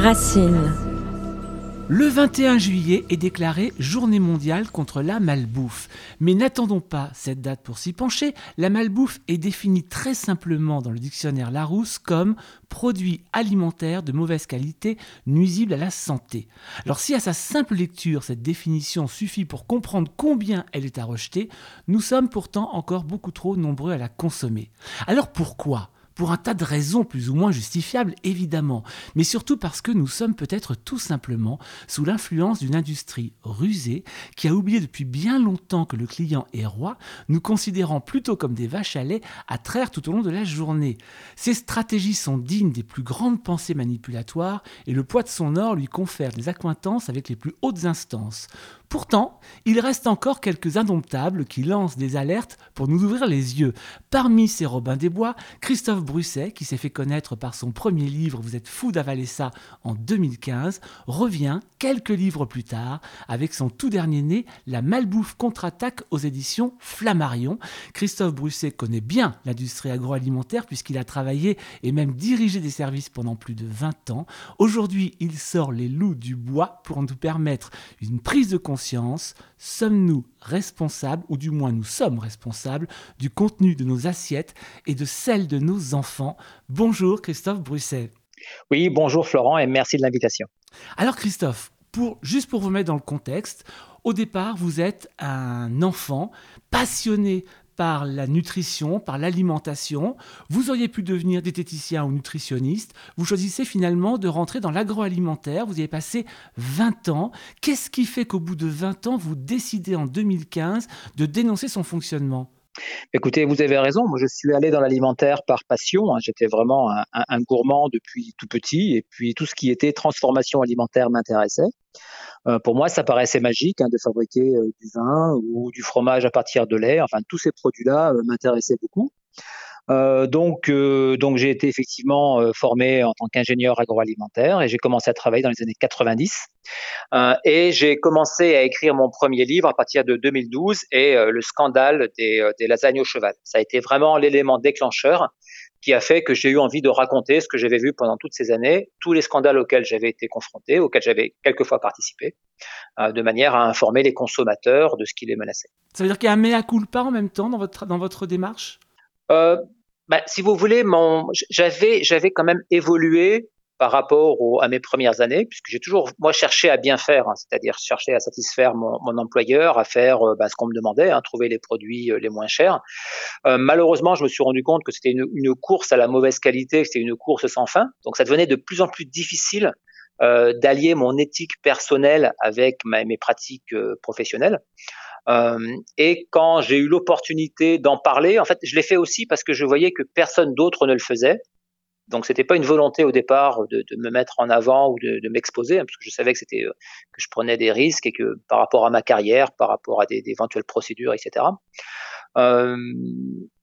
Racine. Le 21 juillet est déclarée Journée mondiale contre la malbouffe. Mais n'attendons pas cette date pour s'y pencher. La malbouffe est définie très simplement dans le dictionnaire Larousse comme produit alimentaire de mauvaise qualité nuisible à la santé. Alors si à sa simple lecture cette définition suffit pour comprendre combien elle est à rejeter, nous sommes pourtant encore beaucoup trop nombreux à la consommer. Alors pourquoi? Pour un tas de raisons plus ou moins justifiables, évidemment, mais surtout parce que nous sommes peut-être tout simplement sous l'influence d'une industrie rusée qui a oublié depuis bien longtemps que le client est roi, nous considérant plutôt comme des vaches à lait à traire tout au long de la journée. Ces stratégies sont dignes des plus grandes pensées manipulatoires et le poids de son or lui confère des accointances avec les plus hautes instances. Pourtant, il reste encore quelques indomptables qui lancent des alertes pour nous ouvrir les yeux. Parmi ces Robins des Bois, Christophe Brusset, qui s'est fait connaître par son premier livre Vous êtes fou d'avaler ça en 2015, revient quelques livres plus tard avec son tout dernier né, La malbouffe contre-attaque aux éditions Flammarion. Christophe Brusset connaît bien l'industrie agroalimentaire puisqu'il a travaillé et même dirigé des services pendant plus de 20 ans. Aujourd'hui, il sort les loups du bois pour nous permettre une prise de conscience sommes-nous responsables, ou du moins nous sommes responsables, du contenu de nos assiettes et de celle de nos enfants? Bonjour Christophe Brusset. Oui, bonjour Florent et merci de l'invitation. Alors Christophe, pour, juste pour vous mettre dans le contexte, au départ, vous êtes un enfant passionné par la nutrition, par l'alimentation. Vous auriez pu devenir diététicien ou nutritionniste. Vous choisissez finalement de rentrer dans l'agroalimentaire. Vous y avez passé 20 ans. Qu'est-ce qui fait qu'au bout de 20 ans, vous décidez en 2015 de dénoncer son fonctionnement? Écoutez, vous avez raison. Moi, je suis allé dans l'alimentaire par passion. Hein. J'étais vraiment un, gourmand depuis tout petit, et puis tout ce qui était transformation alimentaire m'intéressait. Euh, pour moi, ça paraissait magique hein, de fabriquer euh, du vin ou du fromage à partir de lait. Enfin, tous ces produits-là euh, m'intéressaient beaucoup. Donc, donc j'ai été effectivement formé en tant qu'ingénieur agroalimentaire et j'ai commencé à travailler dans les années 90. et j'ai commencé à écrire mon premier livre à partir de 2012 et le scandale des, des lasagnes au cheval. Ça a été vraiment l'élément déclencheur qui a fait que j'ai eu envie de raconter ce que j'avais vu pendant toutes ces années, tous les scandales auxquels j'avais été confronté, auxquels j'avais quelquefois participé, euh, de manière à informer les consommateurs de ce qui les menaçait. Ça veut dire qu'il y a un mea culpa en même temps dans votre, dans votre démarche? Euh, bah, Si vous voulez, j'avais, j'avais quand même évolué par rapport à mes premières années, puisque j'ai toujours moi cherché à bien faire, hein, c'est-à-dire chercher à satisfaire mon, employeur, à faire euh, bah, ce qu'on me demandait, hein, trouver les produits euh, les moins chers. Euh, malheureusement, je me suis rendu compte que c'était une, une, course à la mauvaise qualité, que c'était une course sans fin, donc ça devenait de plus en plus difficile euh, d'allier mon éthique personnelle avec ma, mes pratiques professionnelles. Euh, et quand j'ai eu l'opportunité d'en parler, en fait, je l'ai fait aussi parce que je voyais que personne d'autre ne le faisait. Donc c'était pas une volonté au départ de, me mettre en avant ou de, m'exposer, hein, parce que je savais que c'était euh, que je prenais des risques et que par rapport à ma carrière, par rapport à des, éventuelles procédures, etc. Euh,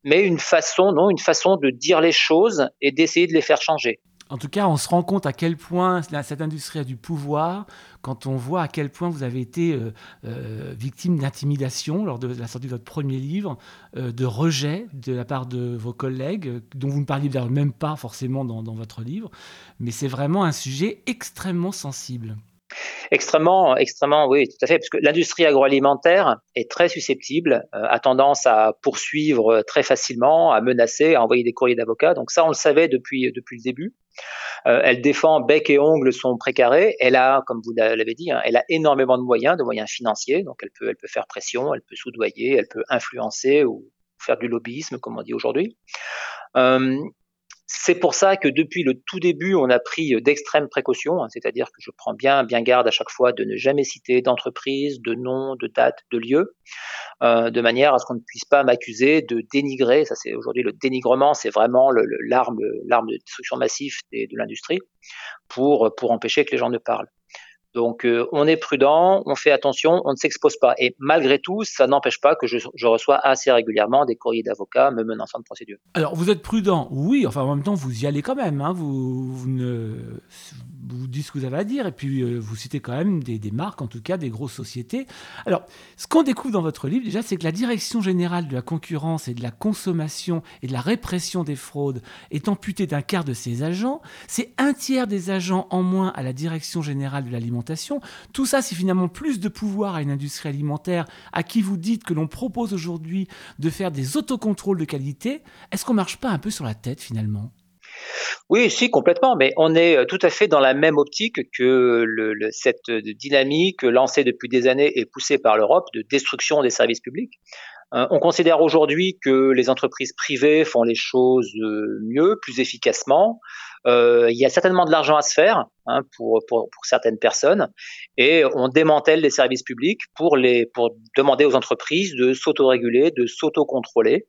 mais une façon, non, une façon de dire les choses et d'essayer de les faire changer. En tout cas, on se rend compte à quel point cette industrie a du pouvoir quand on voit à quel point vous avez été euh, euh, victime d'intimidation lors de la sortie de votre premier livre, euh, de rejet de la part de vos collègues, dont vous ne parliez même pas forcément dans votre livre. Mais c'est vraiment un sujet extrêmement sensible. Extrêmement, extrêmement, oui, tout à fait, parce que l'industrie agroalimentaire est très susceptible, a tendance à poursuivre très facilement, à menacer, à envoyer des courriers d'avocats. Donc ça, on le savait depuis le début. Euh, elle défend bec et ongles son précaré. Elle a, comme vous l'avez dit, hein, elle a énormément de moyens, de moyens financiers. Donc elle peut, elle peut faire pression, elle peut soudoyer, elle peut influencer ou faire du lobbyisme, comme on dit aujourd'hui. Euh, c'est pour ça que depuis le tout début, on a pris d'extrêmes précautions, hein, c'est-à-dire que je prends bien, bien garde à chaque fois de ne jamais citer d'entreprise, de nom, de date, de lieu, euh, de manière à ce qu'on ne puisse pas m'accuser de dénigrer. Ça, c'est aujourd'hui le dénigrement, c'est vraiment l'arme, l'arme de destruction massive de l'industrie pour pour empêcher que les gens ne parlent. Donc euh, on est prudent, on fait attention, on ne s'expose pas. Et malgré tout, ça n'empêche pas que je, reçois assez régulièrement des courriers d'avocats me menaçant de procédure. Alors vous êtes prudent, oui, enfin en même temps vous y allez quand même. Hein. vous, ne, vous dites ce que vous avez à dire, et puis euh, vous citez quand même des, marques, en tout cas des grosses sociétés. Alors, ce qu'on découvre dans votre livre, déjà, c'est que la Direction générale de la concurrence et de la consommation et de la répression des fraudes est amputée d'un quart de ses agents. C'est un tiers des agents en moins à la Direction générale de l'alimentation. Tout ça, c'est finalement plus de pouvoir à une industrie alimentaire à qui vous dites que l'on propose aujourd'hui de faire des autocontrôles de qualité. Est-ce qu'on marche pas un peu sur la tête finalement? Oui, si, complètement, mais on est euh, tout à fait dans la même optique que cette dynamique lancée depuis des années et poussée par l'Europe de destruction des services publics. Euh, on considère aujourd'hui que les entreprises privées font les choses euh, mieux, plus efficacement. il y a certainement de l'argent à se faire hein, pour, certaines personnes et on démantèle les services publics pour, pour demander aux entreprises de s'autoréguler, de s'autocontrôler.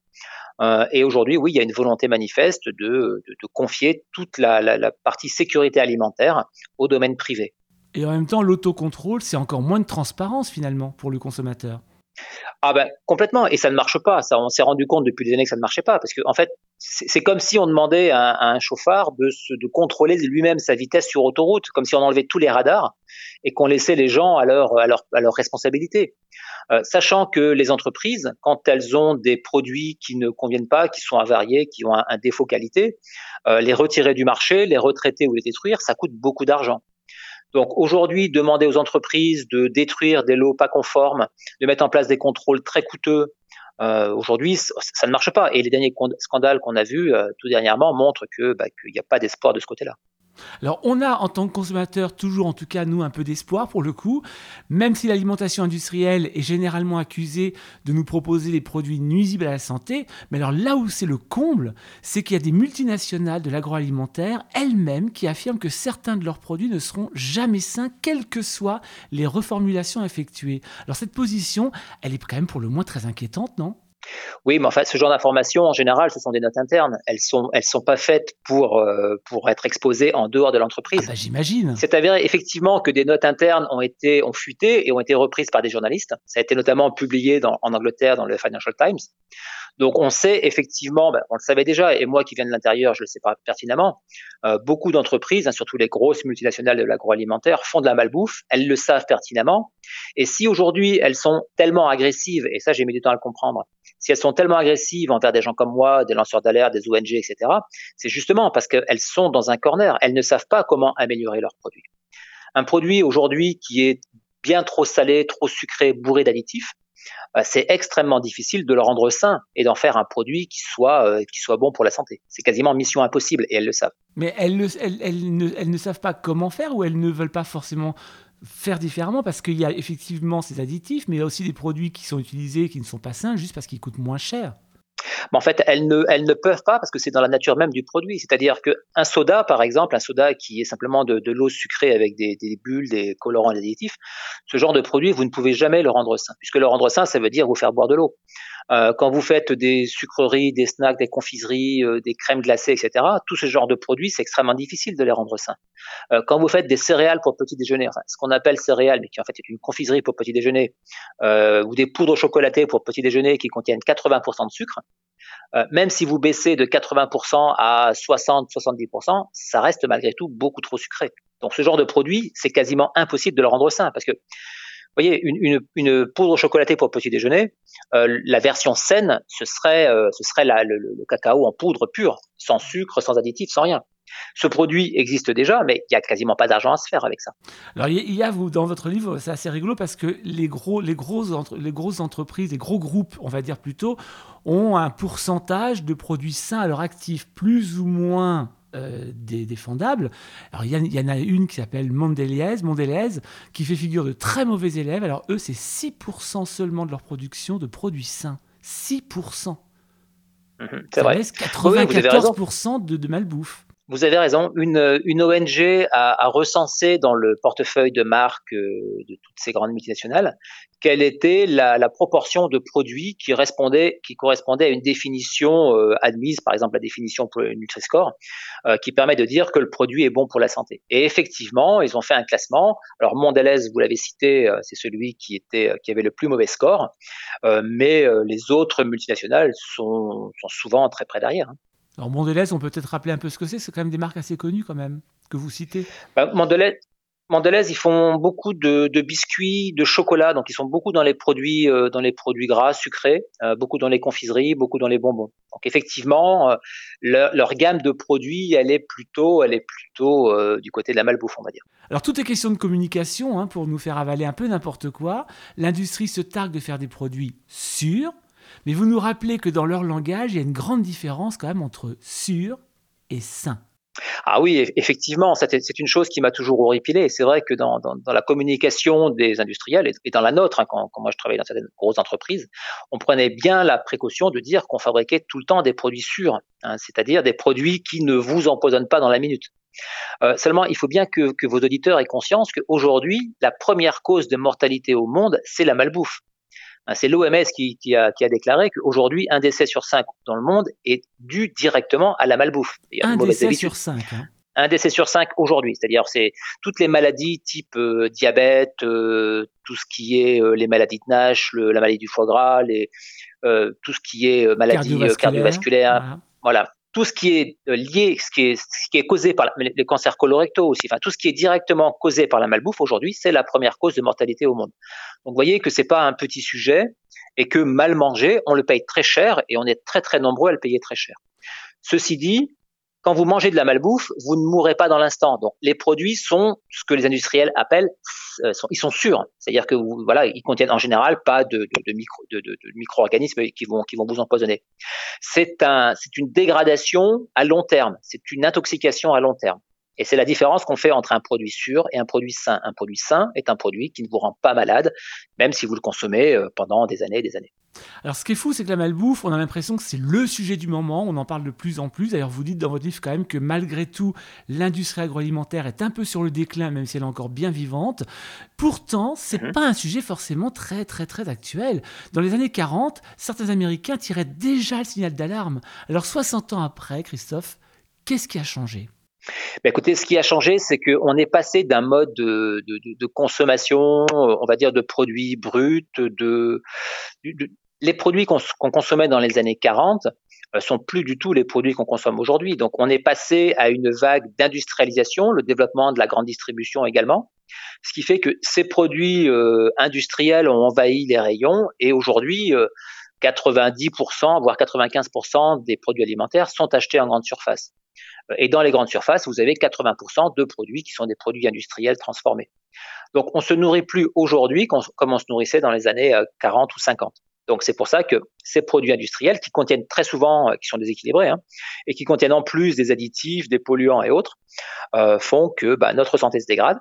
Euh, et aujourd'hui, oui, il y a une volonté manifeste de, de, confier toute la, la, la, partie sécurité alimentaire au domaine privé. Et en même temps, l'autocontrôle, c'est encore moins de transparence finalement pour le consommateur. Ah ben complètement, et ça ne marche pas. Ça, on s'est rendu compte depuis des années que ça ne marchait pas, parce que en fait, c'est comme si on demandait à, un chauffard de, se, de contrôler lui-même sa vitesse sur autoroute, comme si on enlevait tous les radars et qu'on laissait les gens à leur, à leur, à leur responsabilité. Euh, sachant que les entreprises, quand elles ont des produits qui ne conviennent pas, qui sont avariés, qui ont un, un défaut qualité, euh, les retirer du marché, les retraiter ou les détruire, ça coûte beaucoup d'argent. Donc aujourd'hui, demander aux entreprises de détruire des lots pas conformes, de mettre en place des contrôles très coûteux, euh, aujourd'hui, ça ne marche pas. Et les derniers scandales qu'on a vus euh, tout dernièrement montrent que bah, qu'il n'y a pas d'espoir de ce côté-là. Alors on a en tant que consommateur toujours en tout cas nous un peu d'espoir pour le coup, même si l'alimentation industrielle est généralement accusée de nous proposer des produits nuisibles à la santé, mais alors là où c'est le comble, c'est qu'il y a des multinationales de l'agroalimentaire elles-mêmes qui affirment que certains de leurs produits ne seront jamais sains quelles que soient les reformulations effectuées. Alors cette position, elle est quand même pour le moins très inquiétante, non? Oui, mais en fait, ce genre d'informations, en général, ce sont des notes internes. Elles sont, elles sont pas faites pour euh, pour être exposées en dehors de l'entreprise. Ah bah, J'imagine. C'est avéré effectivement que des notes internes ont été ont fuité et ont été reprises par des journalistes. Ça a été notamment publié dans, en Angleterre dans le Financial Times. Donc on sait effectivement, ben, on le savait déjà, et moi qui viens de l'intérieur, je le sais pas pertinemment, euh, beaucoup d'entreprises, hein, surtout les grosses multinationales de l'agroalimentaire, font de la malbouffe, elles le savent pertinemment, et si aujourd'hui elles sont tellement agressives, et ça j'ai mis du temps à le comprendre, si elles sont tellement agressives envers des gens comme moi, des lanceurs d'alerte, des ONG, etc., c'est justement parce qu'elles sont dans un corner, elles ne savent pas comment améliorer leurs produits. Un produit aujourd'hui qui est bien trop salé, trop sucré, bourré d'additifs, c'est extrêmement difficile de le rendre sain et d'en faire un produit qui soit, euh, qui soit bon pour la santé. C'est quasiment mission impossible et elles le savent. Mais elles, ne, elles ne savent pas comment faire ou elles ne veulent pas forcément faire différemment parce qu'il y a effectivement ces additifs, mais il y a aussi des produits qui sont utilisés qui ne sont pas sains juste parce qu'ils coûtent moins cher. Mais en fait, elles ne, peuvent pas parce que c'est dans la nature même du produit. C'est-à-dire qu'un soda, par exemple, un soda qui est simplement de, l'eau sucrée avec des, bulles, des colorants, des additifs, ce genre de produit, vous ne pouvez jamais le rendre sain, puisque le rendre sain, ça veut dire vous faire boire de l'eau. Euh, quand vous faites des sucreries, des snacks, des confiseries, euh, des crèmes glacées, etc., tout ce genre de produits, c'est extrêmement difficile de les rendre sains. Euh, quand vous faites des céréales pour petit déjeuner, enfin, ce qu'on appelle céréales, mais qui en fait est une confiserie pour petit déjeuner, euh, ou des poudres chocolatées pour petit déjeuner qui contiennent 80% de sucre, euh, même si vous baissez de 80% à 60-70%, ça reste malgré tout beaucoup trop sucré. Donc ce genre de produit, c'est quasiment impossible de le rendre sain parce que vous voyez, une, poudre chocolatée pour petit déjeuner, euh, la version saine, ce serait, euh, ce serait le, cacao en poudre pure, sans sucre, sans additifs, sans rien. Ce produit existe déjà, mais il y a quasiment pas d'argent à se faire avec ça. Alors il y a vous dans votre livre, c'est assez rigolo parce que les gros, les grosses, les grosses entreprises, les gros groupes, on va dire plutôt, ont un pourcentage de produits sains à leur actif, plus ou moins euh, défendables. Alors il y, y, en a une qui s'appelle Mondelez, qui fait figure de très mauvais élèves. Alors eux, c'est 6% seulement de leur production de produits sains. 6%. Mmh, c'est vrai. Laisse 94% de, de malbouffe. Vous avez raison. Une, une ONG a, a, recensé dans le portefeuille de marque euh, de toutes ces grandes multinationales quelle était la, la proportion de produits qui, répondait, qui correspondait à une définition euh, admise, par exemple la définition pour le Nutri-Score, euh, qui permet de dire que le produit est bon pour la santé. Et effectivement, ils ont fait un classement. Alors Mondelez, vous l'avez cité, c'est celui qui était qui avait le plus mauvais score, mais les autres multinationales sont, sont souvent très près derrière. Hein. Alors Mondelez, on peut peut-être rappeler un peu ce que c'est, c'est quand même des marques assez connues quand même, que vous citez. Bah, Mondelez, Mondelez, ils font beaucoup de, biscuits, de chocolat, donc ils sont beaucoup dans les produits, euh, dans les produits gras, sucrés, euh, beaucoup dans les confiseries, beaucoup dans les bonbons. Donc effectivement, euh, leur, gamme de produits, elle est plutôt, elle est plutôt du côté de la malbouffe, on va dire. Alors tout est question de communication, hein, pour nous faire avaler un peu n'importe quoi. L'industrie se targue de faire des produits sûrs, mais vous nous rappelez que dans leur langage, il y a une grande différence quand même entre sûr et sain. Ah oui, effectivement, c'est une chose qui m'a toujours horripilé. C'est vrai que dans, la communication des industriels et, dans la nôtre, hein, quand, moi je travaillais dans certaines grosses entreprises, on prenait bien la précaution de dire qu'on fabriquait tout le temps des produits sûrs, hein, c'est-à-dire des produits qui ne vous empoisonnent pas dans la minute. Euh, seulement, il faut bien que, que vos auditeurs aient conscience qu'aujourd'hui, la première cause de mortalité au monde, c'est la malbouffe. Hein, c'est l'OMS qui, a, déclaré qu'aujourd'hui, un décès sur cinq dans le monde est dû directement à la malbouffe. Un décès sur cinq. Hein. Un décès sur cinq aujourd'hui, c'est-à-dire c'est toutes les maladies type euh, diabète, euh, tout ce qui est euh, les maladies de Nash, la maladie du foie gras, tout ce qui est maladie cardiovasculaire, voilà tout ce qui est euh, lié, ce qui est, causé par les cancers colorectaux aussi, enfin tout ce qui est directement causé par la malbouffe aujourd'hui, c'est la première cause de mortalité au monde. Donc vous voyez que c'est pas un petit sujet et que mal manger, on le paye très cher et on est très très nombreux à le payer très cher. Ceci dit, quand vous mangez de la malbouffe, vous ne mourrez pas dans l'instant. Donc les produits sont ce que les industriels appellent, euh, ils sont sûrs. C'est-à-dire que voilà, ils contiennent en général pas de, de, micro, de, de, micro-organismes qui vont, vous empoisonner. C'est une dégradation à long terme. C'est une intoxication à long terme. Et c'est la différence qu'on fait entre un produit sûr et un produit sain. Un produit sain est un produit qui ne vous rend pas malade, même si vous le consommez euh, pendant des années et des années. Alors ce qui est fou, c'est que la malbouffe, on a l'impression que c'est le sujet du moment, on en parle de plus en plus. D'ailleurs, vous dites dans votre livre quand même que malgré tout, l'industrie agroalimentaire est un peu sur le déclin, même si elle est encore bien vivante. Pourtant, c'est n'est mhm. pas un sujet forcément très très très actuel. Dans les années 40, certains Américains tiraient déjà le signal d'alarme. Alors 60 ans après, Christophe, qu'est-ce qui a changé? Ben écoutez, ce qui a changé, c'est qu'on est passé d'un mode de, consommation, on va dire, de produits bruts, de, les produits qu'on consommait dans les années 40 euh, sont plus du tout les produits qu'on consomme aujourd'hui. Donc, on est passé à une vague d'industrialisation, le développement de la grande distribution également, ce qui fait que ces produits euh, industriels ont envahi les rayons et aujourd'hui, 90%, euh, voire 95% des produits alimentaires sont achetés en grande surface. Et dans les grandes surfaces, vous avez 80% de produits qui sont des produits industriels transformés. Donc, on se nourrit plus aujourd'hui comme on se nourrissait dans les années 40 ou 50. Donc c'est pour ça que ces produits industriels qui contiennent très souvent, euh, qui sont déséquilibrés, hein, et qui contiennent en plus des additifs, des polluants et autres, euh, font que bah, notre santé se dégrade.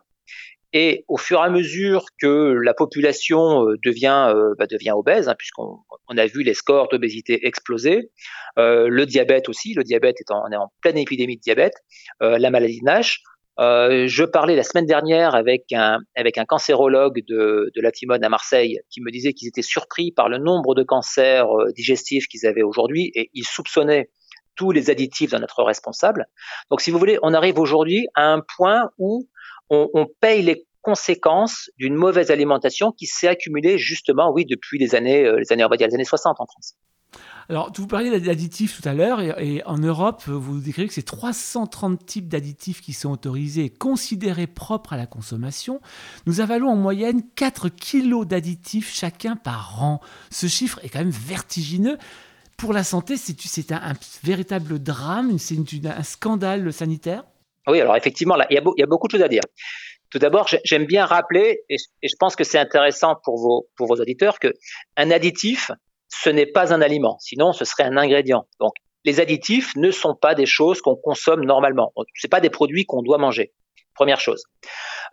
Et au fur et à mesure que la population euh, devient, bah, devient obèse, hein, puisqu'on on a vu les scores d'obésité exploser, le diabète aussi, le diabète est on est en pleine épidémie de diabète, la maladie de Nash, euh, je parlais la semaine dernière avec un, avec un cancérologue de, de la Timone à Marseille qui me disait qu'ils étaient surpris par le nombre de cancers euh, digestifs qu'ils avaient aujourd'hui et ils soupçonnaient tous les additifs dans notre responsable. Donc, si vous voulez, on arrive aujourd'hui à un point où on, paye les conséquences d'une mauvaise alimentation qui s'est accumulée justement, oui, depuis les années, euh, les années, on va dire, les années 60 en France. Alors, vous parliez d'additifs tout à l'heure, et, en Europe, vous décrivez que c'est 330 types d'additifs qui sont autorisés considérés propres à la consommation. Nous avalons en moyenne 4 kilos d'additifs chacun par an. Ce chiffre est quand même vertigineux. Pour la santé, c'est un, véritable drame, c'est un scandale sanitaire? Oui, alors effectivement, il, y a beaucoup de choses à dire. Tout d'abord, j'aime bien rappeler, et, je pense que c'est intéressant pour vos, auditeurs, qu'un additif, ce n'est pas un aliment, sinon ce serait un ingrédient. Donc les additifs ne sont pas des choses qu'on consomme normalement. Ce pas des produits qu'on doit manger. Première chose.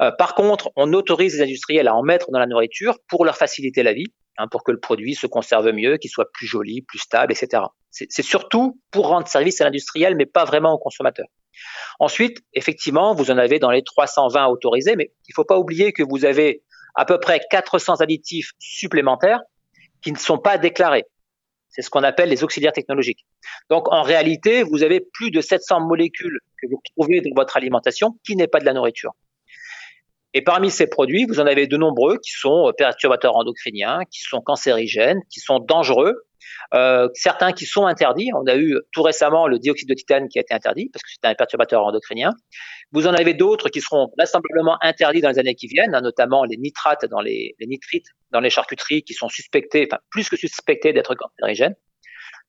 Euh, par contre, on autorise les industriels à en mettre dans la nourriture pour leur faciliter la vie, hein, pour que le produit se conserve mieux, qu'il soit plus joli, plus stable, etc. C'est surtout pour rendre service à l'industriel, mais pas vraiment au consommateur. Ensuite, effectivement, vous en avez dans les 320 autorisés, mais il ne faut pas oublier que vous avez à peu près 400 additifs supplémentaires qui ne sont pas déclarés. C'est ce qu'on appelle les auxiliaires technologiques. Donc en réalité, vous avez plus de 700 molécules que vous trouvez dans votre alimentation qui n'est pas de la nourriture. Et parmi ces produits, vous en avez de nombreux qui sont perturbateurs endocriniens, qui sont cancérigènes, qui sont dangereux, Euh, certains qui sont interdits. On a eu tout récemment le dioxyde de titane qui a été interdit parce que c'est un perturbateur endocrinien. Vous en avez d'autres qui seront vraisemblablement interdits dans les années qui viennent, hein, notamment les nitrates dans les, les nitrites dans les charcuteries qui sont suspectés, enfin plus que suspectés d'être cancérigènes.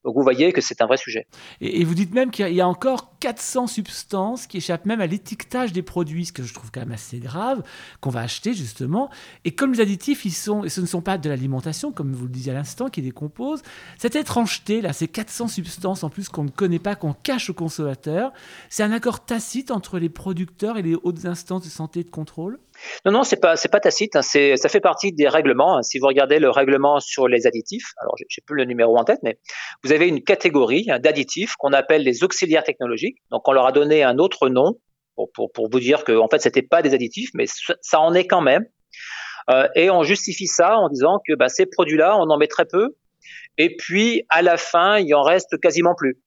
Donc vous voyez que c'est un vrai sujet. Et, vous dites même qu'il y, a encore 400 substances qui échappent même à l'étiquetage des produits, ce que je trouve quand même assez grave, qu'on va acheter justement. Et comme les additifs, ils sont, ce ne sont pas de l'alimentation, comme vous le disiez à l'instant, qui décomposent, cette étrangeté, là, ces 400 substances en plus qu'on ne connaît pas, qu'on cache aux consommateurs, c'est un accord tacite entre les producteurs et les hautes instances de santé et de contrôle? Non, non, c'est pas, c'est pas tacite. Hein, c'est, ça fait partie des règlements. Hein. Si vous regardez le règlement sur les additifs, alors j'ai, plus le numéro en tête, mais vous avez une catégorie hein, d'additifs qu'on appelle les auxiliaires technologiques. Donc, on leur a donné un autre nom pour, pour, pour vous dire que en fait, c'était pas des additifs, mais ça en est quand même. Euh, et on justifie ça en disant que bah, ces produits-là, on en met très peu, et puis à la fin, il en reste quasiment plus.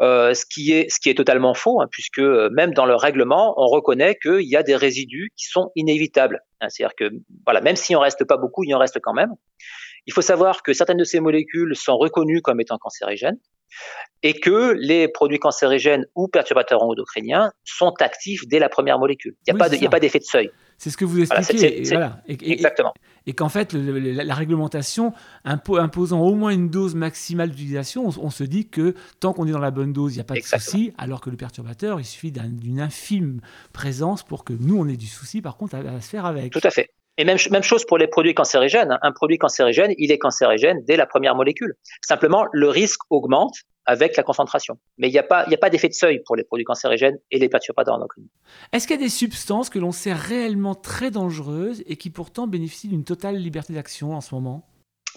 Euh, ce qui est ce qui est totalement faux, hein, puisque euh, même dans le règlement, on reconnaît qu'il y a des résidus qui sont inévitables. Hein, C'est-à-dire que voilà, même s'il en reste pas beaucoup, il en reste quand même. Il faut savoir que certaines de ces molécules sont reconnues comme étant cancérigènes et que les produits cancérigènes ou perturbateurs endocriniens sont actifs dès la première molécule. Il n'y a, a, pas d'effet de seuil. C'est ce que vous expliquez. et, exactement. Et, qu'en fait, la, réglementation imposant au moins une dose maximale d'utilisation, on, se dit que tant qu'on est dans la bonne dose, il n'y a pas de souci, alors que le perturbateur, il suffit d'une infime présence pour que nous, on ait du souci, par contre, à, se faire avec. Tout à fait. Et même, même chose pour les produits cancérigènes. Un produit cancérigène, il est cancérigène dès la première molécule. Simplement, le risque augmente avec la concentration. Mais il n'y a pas, pas d'effet de seuil pour les produits cancérigènes et les perturbateurs endocriniens. Est-ce qu'il y a des substances que l'on sait réellement très dangereuses et qui pourtant bénéficient d'une totale liberté d'action en ce moment?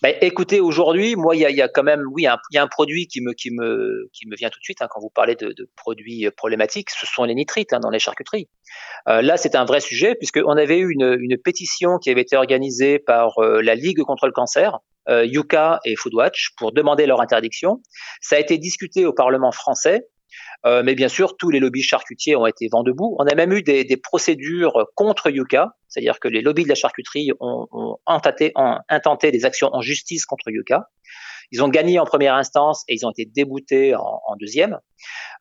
Ben, écoutez, aujourd'hui, moi, il y a, quand même, oui, il y, a un produit qui me, qui me, qui me vient tout de suite hein, quand vous parlez de, produits problématiques, ce sont les nitrites hein, dans les charcuteries. Euh, là, c'est un vrai sujet puisqu'on avait eu une, une, pétition qui avait été organisée par euh, la Ligue contre le cancer, euh, Yuka et Foodwatch, pour demander leur interdiction. Ça a été discuté au Parlement français euh, mais bien sûr, tous les lobbies charcutiers ont été vent debout. On a même eu des, des procédures contre Yuka, c'est-à-dire que les lobbies de la charcuterie ont, ont intenté, intenté, des actions en justice contre Yuka. Ils ont gagné en première instance et ils ont été déboutés en, en deuxième.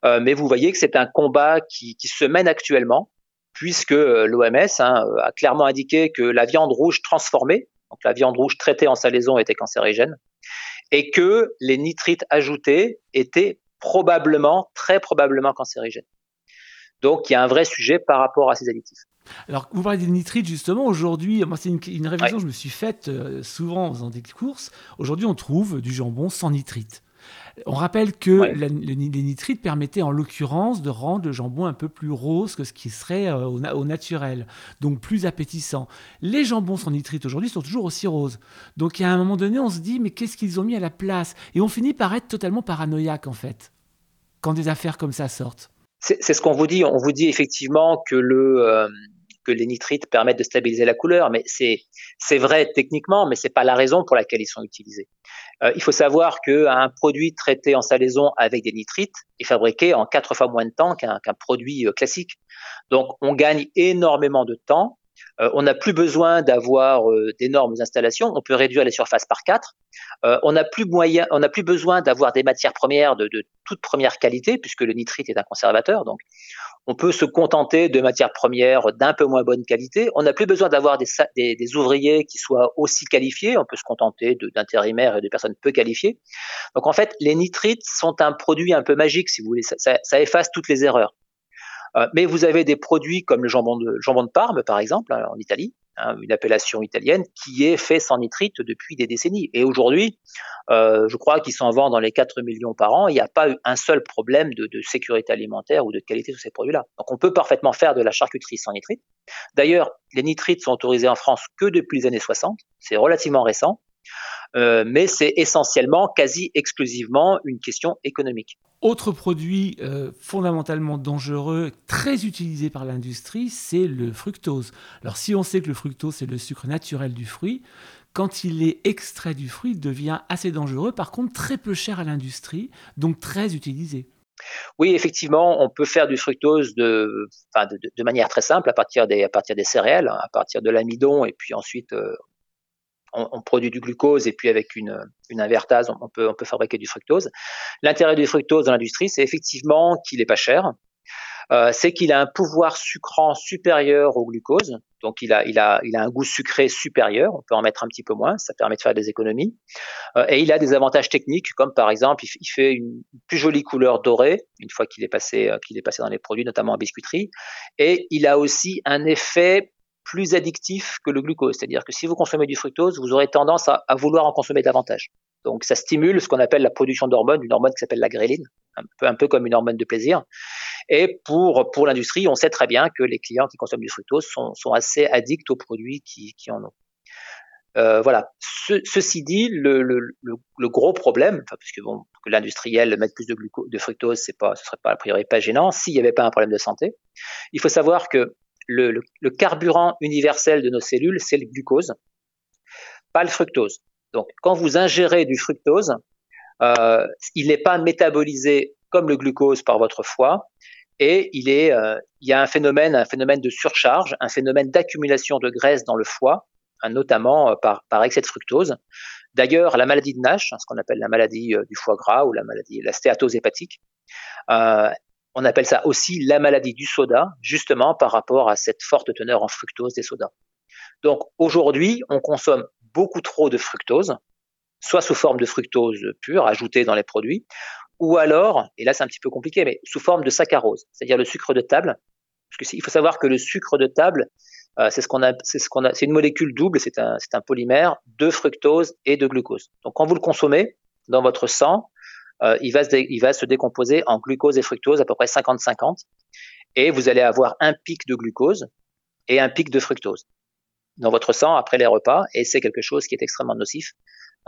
Euh, mais vous voyez que c'est un combat qui, qui, se mène actuellement, puisque euh, l'OMS hein, a clairement indiqué que la viande rouge transformée, donc la viande rouge traitée en salaison, était cancérigène, et que les nitrites ajoutés étaient probablement, très probablement cancérigène. Donc il y a un vrai sujet par rapport à ces additifs. Alors, vous parlez des nitrites, justement. Aujourd'hui, moi, c'est une, réflexion que je me suis faite euh, souvent en faisant des courses. Aujourd'hui, on trouve du jambon sans nitrite. On rappelle que les nitrites permettaient en l'occurrence de rendre le jambon un peu plus rose que ce qui serait euh, au, naturel, donc plus appétissant. Les jambons sans nitrite aujourd'hui sont toujours aussi roses. Donc à un moment donné, on se dit mais qu'est-ce qu'ils ont mis à la place? Et on finit par être totalement paranoïaque en fait, quand des affaires comme ça sortent. C'est ce qu'on vous dit. On vous dit effectivement que le, euh, que les nitrites permettent de stabiliser la couleur, mais c'est c'est vrai techniquement, mais c'est pas la raison pour laquelle ils sont utilisés. Euh, il faut savoir qu'un produit traité en salaison avec des nitrites est fabriqué en quatre fois moins de temps qu'un produit euh, classique. Donc on gagne énormément de temps. Euh, on n'a plus besoin d'avoir euh, d'énormes installations. On peut réduire les surfaces par quatre. Euh, on n'a plus moyen, on plus besoin d'avoir des matières premières de, toute première qualité puisque le nitrite est un conservateur. Donc on peut se contenter de matières premières d'un peu moins bonne qualité. On n'a plus besoin d'avoir des, ouvriers qui soient aussi qualifiés. On peut se contenter d'intérimaires et de personnes peu qualifiées. Donc en fait, les nitrites sont un produit un peu magique, si vous voulez. Ça, efface toutes les erreurs. Euh, mais vous avez des produits comme le jambon de, Parme, par exemple, hein, en Italie, Hein, une appellation italienne, qui est fait sans nitrite depuis des décennies. Et aujourd'hui, euh, je crois qu'ils s'en vendent dans les 4 millions par an. Il n'y a pas eu un seul problème de, sécurité alimentaire ou de qualité de ces produits-là. Donc on peut parfaitement faire de la charcuterie sans nitrite. D'ailleurs, les nitrites sont autorisés en France que depuis les années 60. C'est relativement récent. Euh, mais c'est essentiellement, quasi exclusivement, une question économique. Autre produit euh, fondamentalement dangereux, très utilisé par l'industrie, c'est le fructose. Alors si on sait que le fructose, c'est le sucre naturel du fruit, quand il est extrait du fruit, il devient assez dangereux, par contre très peu cher à l'industrie, donc très utilisé. Oui, effectivement, on peut faire du fructose de, manière très simple à partir des, céréales, à partir de l'amidon, et puis ensuite euh, on, produit du glucose et puis avec une, invertase, on peut, on peut fabriquer du fructose. L'intérêt du fructose dans l'industrie, c'est effectivement qu'il n'est pas cher, euh, c'est qu'il a un pouvoir sucrant supérieur au glucose. Donc il a, il, a, il a un goût sucré supérieur, on peut en mettre un petit peu moins, ça permet de faire des économies. Euh, et il a des avantages techniques, comme par exemple, il, fait une plus jolie couleur dorée, une fois qu'il est, euh, qu'il est passé dans les produits, notamment en biscuiterie. Et il a aussi un effet plus addictif que le glucose. C'est-à-dire que si vous consommez du fructose, vous aurez tendance à, vouloir en consommer davantage. Donc ça stimule ce qu'on appelle la production d'hormones, une hormone qui s'appelle la gréline, un peu, comme une hormone de plaisir. Et pour, pour l'industrie, on sait très bien que les clients qui consomment du fructose sont, assez addicts aux produits qui, en ont. Euh, voilà. ceci dit, le, gros problème, puisque bon, que l'industriel mette plus de, de fructose, c'est pas, ce serait pas a priori pas gênant s'il n'y avait pas un problème de santé. Il faut savoir que le, carburant universel de nos cellules, c'est le glucose, pas le fructose. Donc, quand vous ingérez du fructose, euh, il n'est pas métabolisé comme le glucose par votre foie, et euh, il y a un phénomène, un phénomène de surcharge, un phénomène d'accumulation de graisse dans le foie, hein, notamment euh, par, par excès de fructose. D'ailleurs, la maladie de Nash, hein, ce qu'on appelle la maladie du foie gras ou la maladie, la stéatose hépatique, on appelle ça aussi la maladie du soda, justement par rapport à cette forte teneur en fructose des sodas. Donc aujourd'hui, on consomme beaucoup trop de fructose, soit sous forme de fructose pure ajoutée dans les produits, ou alors, et là c'est un petit peu compliqué, mais sous forme de saccharose, c'est-à-dire le sucre de table. Parce qu'il faut savoir que le sucre de table, euh, c'est une molécule double, c'est un, c'est un polymère de fructose et de glucose. Donc quand vous le consommez dans votre sang, euh, il, va se décomposer en glucose et fructose à peu près 50-50, et vous allez avoir un pic de glucose et un pic de fructose dans votre sang après les repas, et c'est quelque chose qui est extrêmement nocif,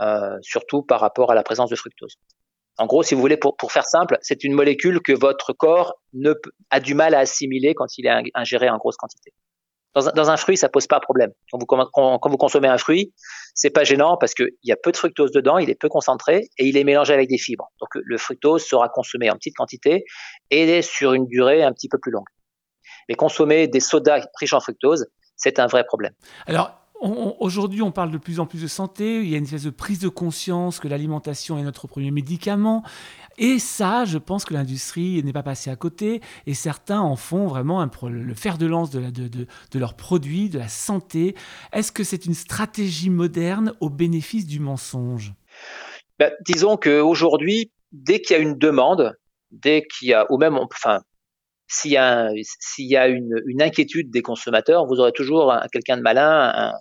euh, surtout par rapport à la présence de fructose. En gros, si vous voulez, pour, faire simple, c'est une molécule que votre corps a du mal à assimiler quand il est ingéré en grosse quantité. Dans un, dans un fruit, ça pose pas problème. Quand vous, quand vous consommez un fruit, c'est pas gênant parce qu'il y a peu de fructose dedans, il est peu concentré et il est mélangé avec des fibres. Donc le fructose sera consommé en petite quantité et sur une durée un petit peu plus longue. Mais consommer des sodas riches en fructose, c'est un vrai problème. Alors, Aujourd'hui, on parle de plus en plus de santé, il y a une espèce de prise de conscience que l'alimentation est notre premier médicament. Et ça, je pense que l'industrie n'est pas passée à côté, et certains en font vraiment le fer de lance de, de, leurs produits, de la santé. Est-ce que c'est une stratégie moderne au bénéfice du mensonge? Ben, Disons qu'aujourd'hui, dès qu'il y a une demande, dès qu'il y a, ou même, enfin, s'il y a, une, inquiétude des consommateurs, vous aurez toujours quelqu'un de malin, un,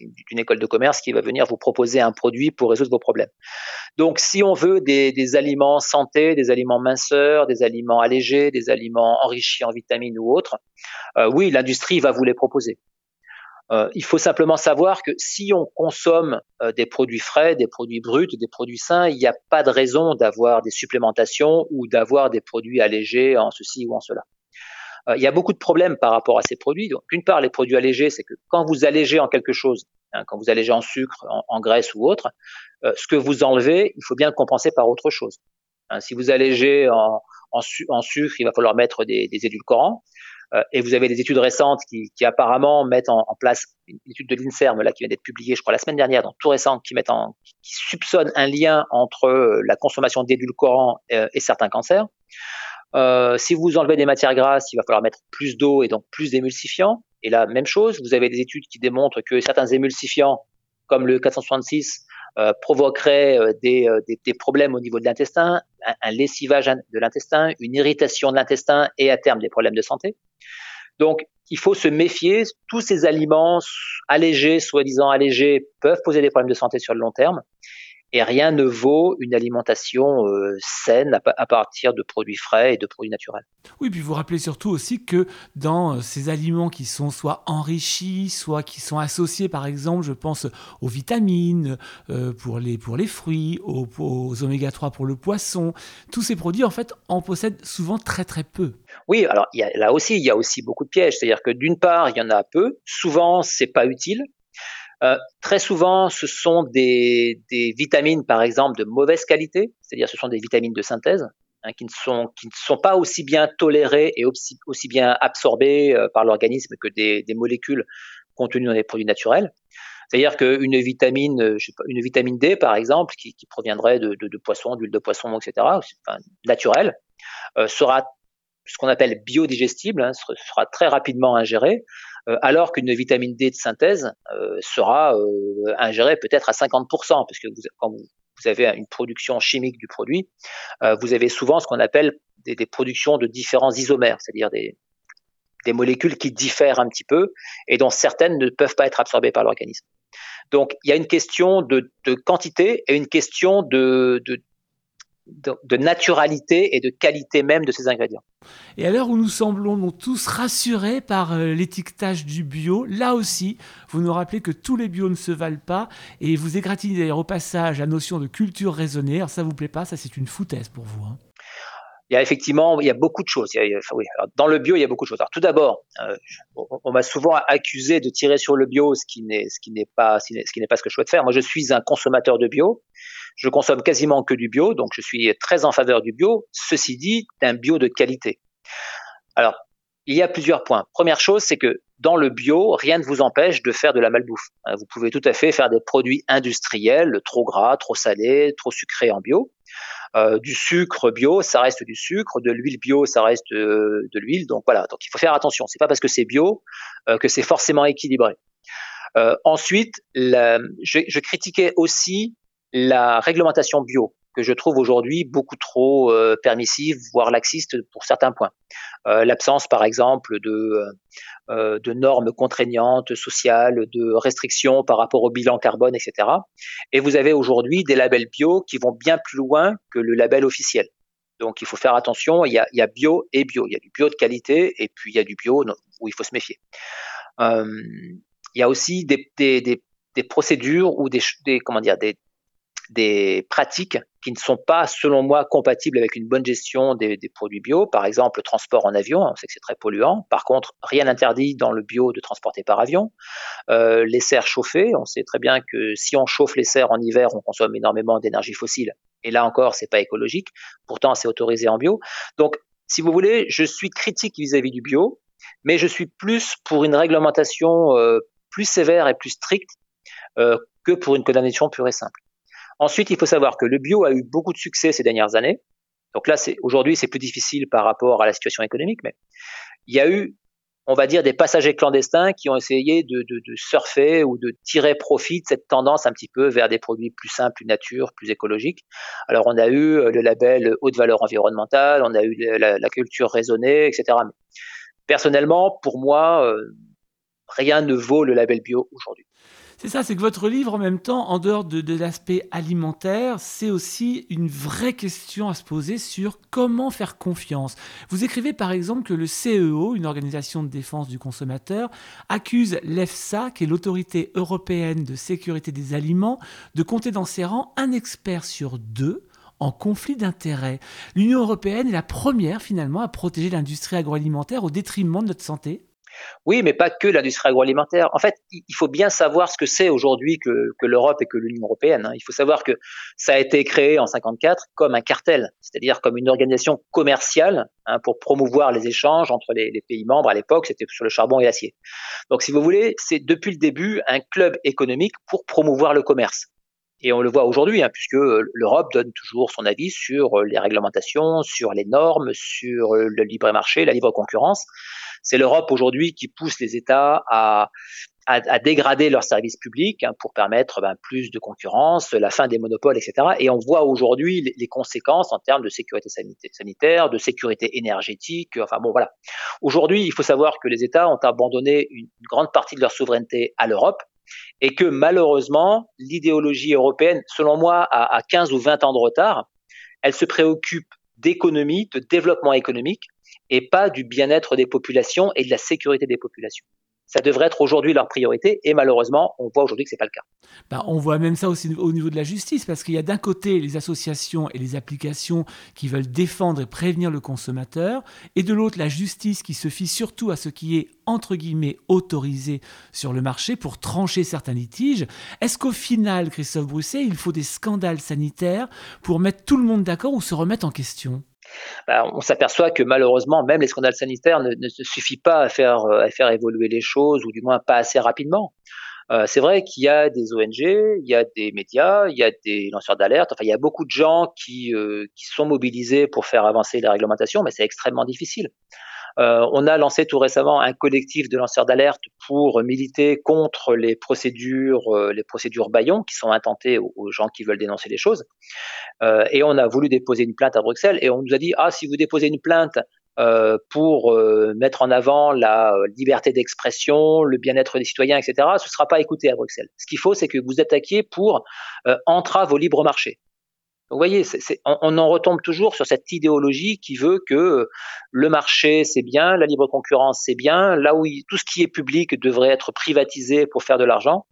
d'une école de commerce qui va venir vous proposer un produit pour résoudre vos problèmes. Donc, si on veut des, des aliments santé, des aliments minceurs, des aliments allégés, des aliments enrichis en vitamines ou autres, euh, oui, l'industrie va vous les proposer. Euh, il faut simplement savoir que si on consomme euh, des produits frais, des produits bruts, des produits sains, il n'y a pas de raison d'avoir des supplémentations ou d'avoir des produits allégés en ceci ou en cela. Euh, il y a beaucoup de problèmes par rapport à ces produits. D'une part, les produits allégés, c'est que quand vous allégez en quelque chose, hein, quand vous allégez en sucre, en, graisse ou autre, ce que vous enlevez, il faut bien le compenser par autre chose. Hein, si vous allégez en, sucre, il va falloir mettre des, des édulcorants. Euh, et vous avez des études récentes qui, apparemment mettent en, place une étude de l'Inserm là qui vient d'être publiée, je crois la semaine dernière, donc tout récent, qui mettent en, qui soupçonne un lien entre euh, la consommation d'édulcorants euh, et certains cancers. Si vous enlevez des matières grasses, il va falloir mettre plus d'eau et donc plus d'émulsifiants. Et là, même chose, vous avez des études qui démontrent que certains émulsifiants, comme le 466, euh, provoquerait euh, des, euh, des, des, problèmes au niveau de l'intestin, un, un, lessivage de l'intestin, une irritation de l'intestin et à terme des problèmes de santé. Donc, il faut se méfier. Tous ces aliments allégés, soi-disant allégés, peuvent poser des problèmes de santé sur le long terme. Et rien ne vaut une alimentation euh, saine à, partir de produits frais et de produits naturels. Oui, puis vous rappelez surtout aussi que dans euh, ces aliments qui sont soit enrichis, soit qui sont associés, par exemple, je pense aux vitamines euh, pour, les, pour les fruits, aux, aux oméga 3 pour le poisson, tous ces produits, en fait, en possèdent souvent très très peu. Oui, alors il y a, là aussi, il y a aussi beaucoup de pièges. C'est-à-dire que d'une part, il y en a peu. Souvent, c'est pas utile. Euh, très souvent, ce sont des, des, vitamines, par exemple, de mauvaise qualité, c'est-à-dire ce sont des vitamines de synthèse hein, qui, ne sont, pas aussi bien tolérées et aussi, bien absorbées euh, par l'organisme que des, des, molécules contenues dans les produits naturels. C'est-à-dire qu'une vitamine, pas, une vitamine D par exemple, qui, proviendrait de, de, de poisson, d'huile de poisson, etc., enfin, naturelle, sera ce qu'on appelle biodigestible, hein, sera très rapidement ingérée, euh, alors qu'une vitamine D de synthèse euh, sera euh, ingérée peut-être à 50%, parce que quand vous, avez une production chimique du produit, vous avez souvent ce qu'on appelle des, productions de différents isomères, c'est-à-dire des, molécules qui diffèrent un petit peu et dont certaines ne peuvent pas être absorbées par l'organisme. Donc il y a une question de, quantité et une question de, de, naturalité et de qualité même de ces ingrédients. Et à l'heure où nous semblons tous rassurés par euh, l'étiquetage du bio, là aussi, vous nous rappelez que tous les bios ne se valent pas et vous égratignez d'ailleurs au passage la notion de culture raisonnée. Alors ça vous plaît pas, ça c'est une foutaise pour vous. Hein. Il y a effectivement, il y a beaucoup de choses. dans le bio, il y a beaucoup de choses. Alors, tout d'abord, euh, on, m'a souvent accusé de tirer sur le bio, ce qui n'est, ce qui n'est pas, ce qui n'est pas ce que je souhaite faire. Moi, je suis un consommateur de bio. Je consomme quasiment que du bio, donc je suis très en faveur du bio. Ceci dit, d'un bio de qualité. Alors, il y a plusieurs points. Première chose, c'est que dans le bio, rien ne vous empêche de faire de la malbouffe. Hein, vous pouvez tout à fait faire des produits industriels, trop gras, trop salés, trop sucrés en bio. Euh, du sucre bio, ça reste du sucre, de l'huile bio, ça reste de, l'huile. Donc voilà, donc il faut faire attention. C'est pas parce que c'est bio euh, que c'est forcément équilibré. Euh, ensuite, je, critiquais aussi la réglementation bio que je trouve aujourd'hui beaucoup trop euh, permissive, voire laxiste pour certains points. Euh, L'absence, par exemple, de, euh, de normes contraignantes sociales, de restrictions par rapport au bilan carbone, etc. Et vous avez aujourd'hui des labels bio qui vont bien plus loin que le label officiel. Donc il faut faire attention, il y a, bio et bio. Il y a du bio de qualité et puis il y a du bio où il faut se méfier. Il y a aussi des, des, des, procédures ou des, comment dire, des, des pratiques qui ne sont pas, selon moi, compatibles avec une bonne gestion des, produits bio. Par exemple, le transport en avion, on sait que c'est très polluant. Par contre, rien n'interdit dans le bio de transporter par avion. Euh, les serres chauffées, on sait très bien que si on chauffe les serres en hiver, on consomme énormément d'énergie fossile. Et là encore, c'est pas écologique. Pourtant, c'est autorisé en bio. Donc, si vous voulez, je suis critique vis-à-vis du bio, mais je suis plus pour une réglementation euh, plus sévère et plus stricte euh, que pour une condamnation pure et simple. Ensuite, il faut savoir que le bio a eu beaucoup de succès ces dernières années. Donc là, aujourd'hui, c'est plus difficile par rapport à la situation économique, mais il y a eu, on va dire, des passagers clandestins qui ont essayé de, de, de surfer ou de tirer profit de cette tendance un petit peu vers des produits plus simples, plus nature, plus écologiques. Alors, on a eu euh, le label haute valeur environnementale, on a eu la, la culture raisonnée, etc. Mais personnellement, pour moi, euh, rien ne vaut le label bio aujourd'hui. C'est ça, c'est que votre livre, en même temps, en dehors de, l'aspect alimentaire, c'est aussi une vraie question à se poser sur comment faire confiance. Vous écrivez par exemple que le CEO, une organisation de défense du consommateur, accuse l'EFSA, qui est l'autorité européenne de sécurité des aliments, de compter dans ses rangs un expert sur deux en conflit d'intérêts. L'Union européenne est la première finalement à protéger l'industrie agroalimentaire au détriment de notre santé oui, mais pas que l'industrie agroalimentaire. En fait, il faut bien savoir ce que c'est aujourd'hui que, l'Europe et que l'Union européenne. Hein. Il faut savoir que ça a été créé en 54 comme un cartel, c'est-à-dire comme une organisation commerciale hein, pour promouvoir les échanges entre les, pays membres. À l'époque, c'était sur le charbon et l'acier. Donc, si vous voulez, c'est depuis le début un club économique pour promouvoir le commerce. Et on le voit aujourd'hui, hein, puisque l'Europe donne toujours son avis sur les réglementations, sur les normes, sur le libre marché, la libre concurrence. C'est l'Europe aujourd'hui qui pousse les États à, à, dégrader leurs services publics hein, pour permettre ben, plus de concurrence, la fin des monopoles, etc. Et on voit aujourd'hui les, conséquences en termes de sécurité sanitaire, de sécurité énergétique. Enfin bon, voilà. Aujourd'hui, il faut savoir que les États ont abandonné une grande partie de leur souveraineté à l'Europe et que malheureusement, l'idéologie européenne, selon moi, a, a 15 ou 20 ans de retard. Elle se préoccupe d'économie, de développement économique, et pas du bien-être des populations et de la sécurité des populations. Ça devrait être aujourd'hui leur priorité et malheureusement, on voit aujourd'hui que c'est pas le cas. Ben, on voit même ça aussi au niveau de la justice parce qu'il y a d'un côté les associations et les applications qui veulent défendre et prévenir le consommateur et de l'autre la justice qui se fie surtout à ce qui est entre guillemets autorisé sur le marché pour trancher certains litiges. Est-ce qu'au final, Christophe Brousset, il faut des scandales sanitaires pour mettre tout le monde d'accord ou se remettre en question? Bah, on s'aperçoit que malheureusement, même les scandales sanitaires ne, suffisent pas à faire, euh, à faire évoluer les choses, ou du moins pas assez rapidement. c'est vrai qu'il y a des ONG, il y a des médias, il y a des lanceurs d'alerte. Enfin, il y a beaucoup de gens qui, qui sont mobilisés pour faire avancer les réglementations, mais c'est extrêmement difficile. Euh, on a lancé tout récemment un collectif de lanceurs d'alerte pour militer contre les procédures, euh, les procédures Bayon qui sont intentées aux, gens qui veulent dénoncer les choses. Euh, et on a voulu déposer une plainte à Bruxelles et on nous a dit ah si vous déposez une plainte pour mettre en avant la liberté d'expression, le bien-être des citoyens, etc., ce ne sera pas écouté à Bruxelles. Ce qu'il faut, c'est que vous attaquiez pour entrave au libre marché vous voyez, on, en retombe toujours sur cette idéologie qui veut que le marché c'est bien, la libre concurrence c'est bien, là où tout ce qui est public devrait être privatisé pour faire de l'argent.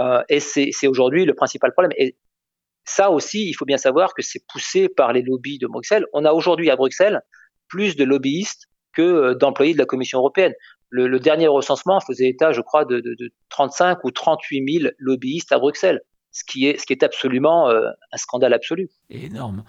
Euh, et c'est aujourd'hui le principal problème. Et ça aussi, il faut bien savoir que c'est poussé par les lobbies de Bruxelles. On a aujourd'hui à Bruxelles plus de lobbyistes que euh, d'employés de la Commission européenne. Le, dernier recensement faisait état, je crois, de, de 35 ou 38 000 lobbyistes à Bruxelles ce qui est, ce qui est absolument euh, un scandale absolu. Énorme.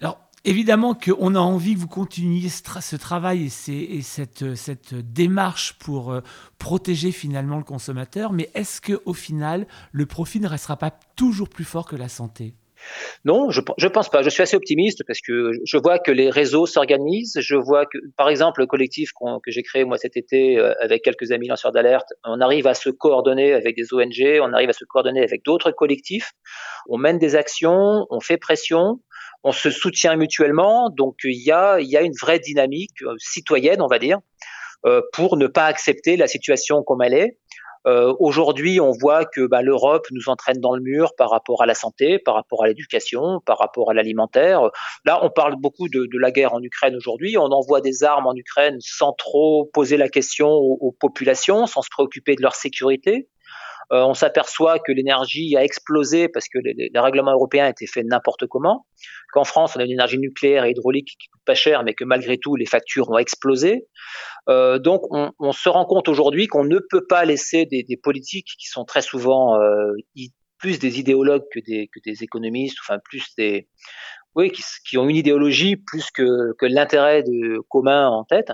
Alors, Évidemment qu'on a envie que vous continuiez ce, travail et, cette, démarche pour euh, protéger finalement le consommateur, mais est-ce qu'au final, le profit ne restera pas toujours plus fort que la santé? Non, je ne pense pas. Je suis assez optimiste parce que je vois que les réseaux s'organisent. Je vois que, par exemple, le collectif que j'ai créé moi cet été euh, avec quelques amis lanceurs d'alerte, on arrive à se coordonner avec des ONG, on arrive à se coordonner avec d'autres collectifs. On mène des actions, on fait pression, on se soutient mutuellement. Donc il y a, il y a une vraie dynamique euh, citoyenne, on va dire, euh, pour ne pas accepter la situation comme elle est. Euh, aujourd'hui, on voit que bah, l'Europe nous entraîne dans le mur par rapport à la santé, par rapport à l'éducation, par rapport à l'alimentaire. Là, on parle beaucoup de, de la guerre en Ukraine aujourd'hui. On envoie des armes en Ukraine sans trop poser la question aux, aux populations, sans se préoccuper de leur sécurité. Euh, on s'aperçoit que l'énergie a explosé parce que les, règlements européens étaient faits n'importe comment. Qu'en France, on a une énergie nucléaire et hydraulique qui coûte pas cher, mais que malgré tout, les factures ont explosé. Euh, donc, on, se rend compte aujourd'hui qu'on ne peut pas laisser des, politiques qui sont très souvent euh, plus des idéologues que des, que des économistes, enfin plus des, oui, qui, ont une idéologie plus que l'intérêt commun en tête.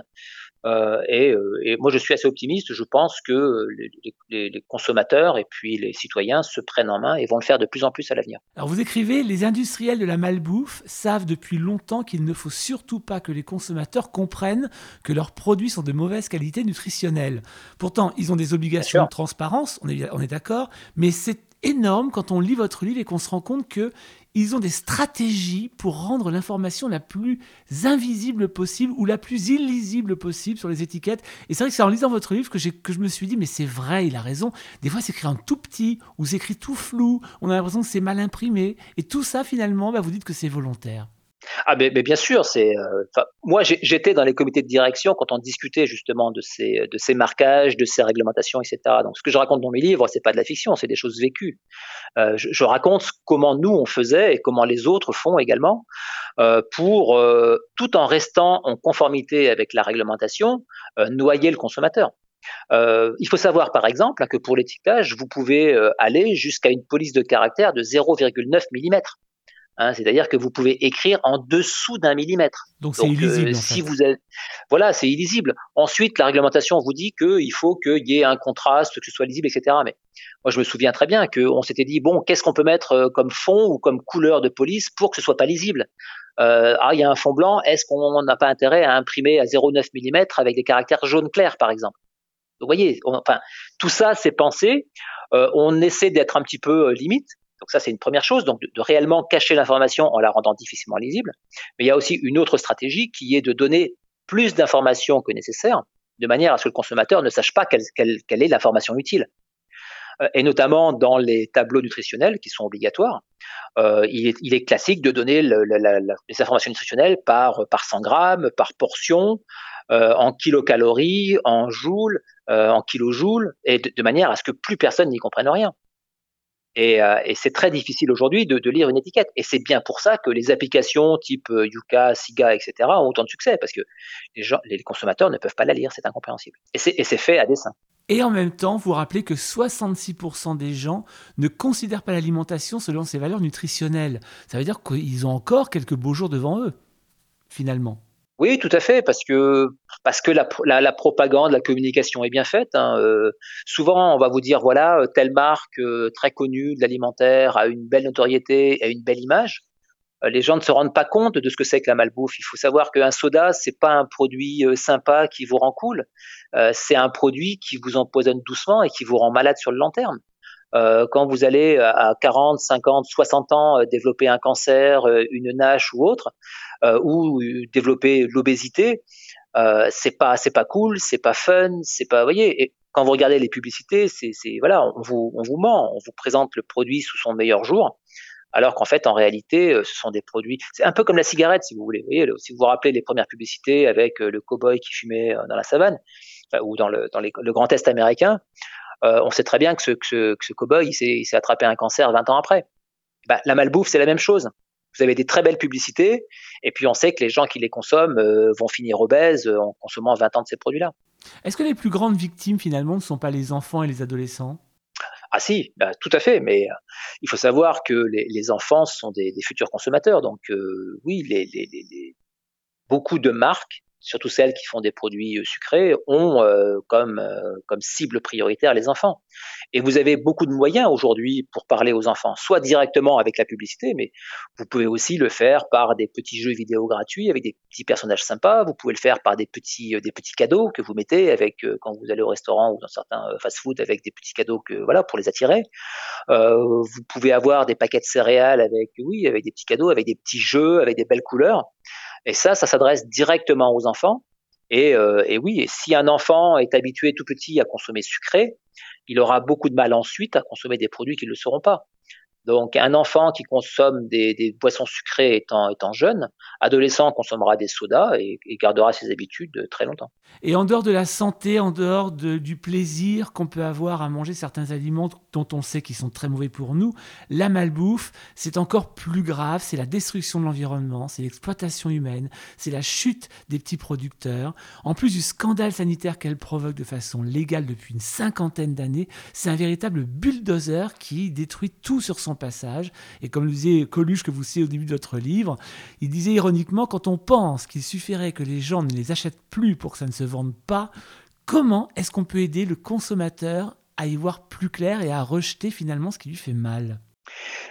Euh, et, euh, et, moi, je suis assez optimiste. Je pense que euh, les, les, les, consommateurs et puis les citoyens se prennent en main et vont le faire de plus en plus à l'avenir. Alors, vous écrivez Les industriels de la malbouffe savent depuis longtemps qu'il ne faut surtout pas que les consommateurs comprennent que leurs produits sont de mauvaise qualité nutritionnelle. Pourtant, ils ont des obligations de transparence, on est, on est d'accord, mais c'est énorme quand on lit votre livre et qu'on se rend compte que ils ont des stratégies pour rendre l'information la plus invisible possible ou la plus illisible possible sur les étiquettes. Et c'est vrai que c'est en lisant votre livre que, que je me suis dit, mais c'est vrai, il a raison. Des fois, c'est écrit en tout petit ou c'est écrit tout flou. On a l'impression que c'est mal imprimé. Et tout ça, finalement, bah, vous dites que c'est volontaire. Ah mais, bien sûr, c'est euh, moi j'étais dans les comités de direction quand on discutait justement de ces de ces marquages, de ces réglementations, etc. Donc ce que je raconte dans mes livres, c'est pas de la fiction, c'est des choses vécues. Euh, je, raconte comment nous on faisait et comment les autres font également euh, pour tout en restant en conformité avec la réglementation, noyer le consommateur. il faut savoir par exemple que pour l'étiquetage, vous pouvez aller jusqu'à une police de caractère de 0,9 mm. Hein, c'est-à-dire que vous pouvez écrire en dessous d'un millimètre. Donc c'est illisible. Euh, si vous êtes... Voilà, c'est illisible. Ensuite, la réglementation vous dit qu'il faut qu'il y ait un contraste, que ce soit lisible, etc. Mais moi, je me souviens très bien qu'on s'était dit bon, qu'est-ce qu'on peut mettre euh, comme fond ou comme couleur de police pour que ce soit pas lisible? Euh, Ah, il y a un fond blanc. Est-ce qu'on n'a pas intérêt à imprimer à 0,9 mm avec des caractères jaune clair, par exemple? Vous voyez, enfin, tout ça, c'est pensé. Euh, on essaie d'être un petit peu euh, limite, donc ça, c'est une première chose, donc de, réellement cacher l'information en la rendant difficilement lisible. Mais il y a aussi une autre stratégie qui est de donner plus d'informations que nécessaire, de manière à ce que le consommateur ne sache pas quelle, est l'information utile. Euh, et notamment dans les tableaux nutritionnels qui sont obligatoires, euh, il, est, classique de donner les informations nutritionnelles par, par 100 grammes, par portion, euh, en kilocalories, en joules, en kilojoules, et de manière à ce que plus personne n'y comprenne rien. Euh, et, c'est très difficile aujourd'hui de, lire une étiquette. Et c'est bien pour ça que les applications type euh, Yuka, Siga, etc. ont autant de succès, parce que les, les consommateurs ne peuvent pas la lire, c'est incompréhensible. Et c'est fait à dessein. Et en même temps, vous rappelez que 66% des gens ne considèrent pas l'alimentation selon ses valeurs nutritionnelles. Ça veut dire qu'ils ont encore quelques beaux jours devant eux, finalement. Oui, tout à fait, parce que parce que la, la, propagande, la communication est bien faite. Hein. Euh, souvent, on va vous dire voilà, euh, telle marque euh, très connue de l'alimentaire a une belle notoriété, a une belle image. les gens ne se rendent pas compte de ce que c'est que la malbouffe. Il faut savoir qu'un soda, c'est pas un produit sympa qui vous rend cool. c'est un produit qui vous empoisonne doucement et qui vous rend malade sur le long terme. Quand vous allez à 40, 50, 60 ans développer un cancer, une NASH ou autre, ou développer l'obésité, c'est pas c'est pas cool, c'est pas fun, c'est pas, vous voyez. Et quand vous regardez les publicités, c'est voilà, on vous on vous ment, on vous présente le produit sous son meilleur jour alors qu'en fait, en réalité, ce sont des produits. C'est un peu comme la cigarette, si vous voulez. Vous voyez, si vous vous rappelez les premières publicités avec le cow-boy qui fumait dans la savane ou dans le, dans le Grand Est américain, euh, on sait très bien que ce, que ce, cow-boy, il s'est attrapé un cancer 20 ans après. Bah, la malbouffe, c'est la même chose. Vous avez des très belles publicités, et puis on sait que les gens qui les consomment euh, vont finir obèses euh, en consommant 20 ans de ces produits-là. Est-ce que les plus grandes victimes, finalement, ne sont pas les enfants et les adolescents? Ah si, bah, tout à fait, mais il faut savoir que les, enfants sont des, futurs consommateurs. Donc oui, beaucoup de marques surtout celles qui font des produits euh, sucrés, ont euh, comme, euh, comme cible prioritaire les enfants. Et vous avez beaucoup de moyens aujourd'hui pour parler aux enfants, soit directement avec la publicité, mais vous pouvez aussi le faire par des petits jeux vidéo gratuits avec des petits personnages sympas. Vous pouvez le faire par des petits, des petits cadeaux que vous mettez avec quand vous allez au restaurant ou dans certains fast-food avec des petits cadeaux que voilà pour les attirer. vous pouvez avoir des paquets de céréales avec oui avec des petits cadeaux, avec des petits jeux, avec des belles couleurs. Et ça, ça s'adresse directement aux enfants. Et, euh, et, oui, et si un enfant est habitué tout petit à consommer sucré, il aura beaucoup de mal ensuite à consommer des produits qui ne le seront pas. Donc, un enfant qui consomme des, boissons sucrées étant, étant, jeune, adolescent consommera des sodas et, gardera ses habitudes très longtemps. Et en dehors de la santé, en dehors du plaisir qu'on peut avoir à manger certains aliments dont on sait qu'ils sont très mauvais pour nous, la malbouffe, c'est encore plus grave. C'est la destruction de l'environnement, c'est l'exploitation humaine, c'est la chute des petits producteurs. En plus du scandale sanitaire qu'elle provoque de façon légale depuis une cinquantaine d'années, c'est un véritable bulldozer qui détruit tout sur son passage. Et comme le disait Coluche, que vous citez au début de votre livre, il disait ironiquement, quand on pense qu'il suffirait que les gens ne les achètent plus pour que ça ne se vende pas, comment est-ce qu'on peut aider le consommateur à y voir plus clair et à rejeter finalement ce qui lui fait mal?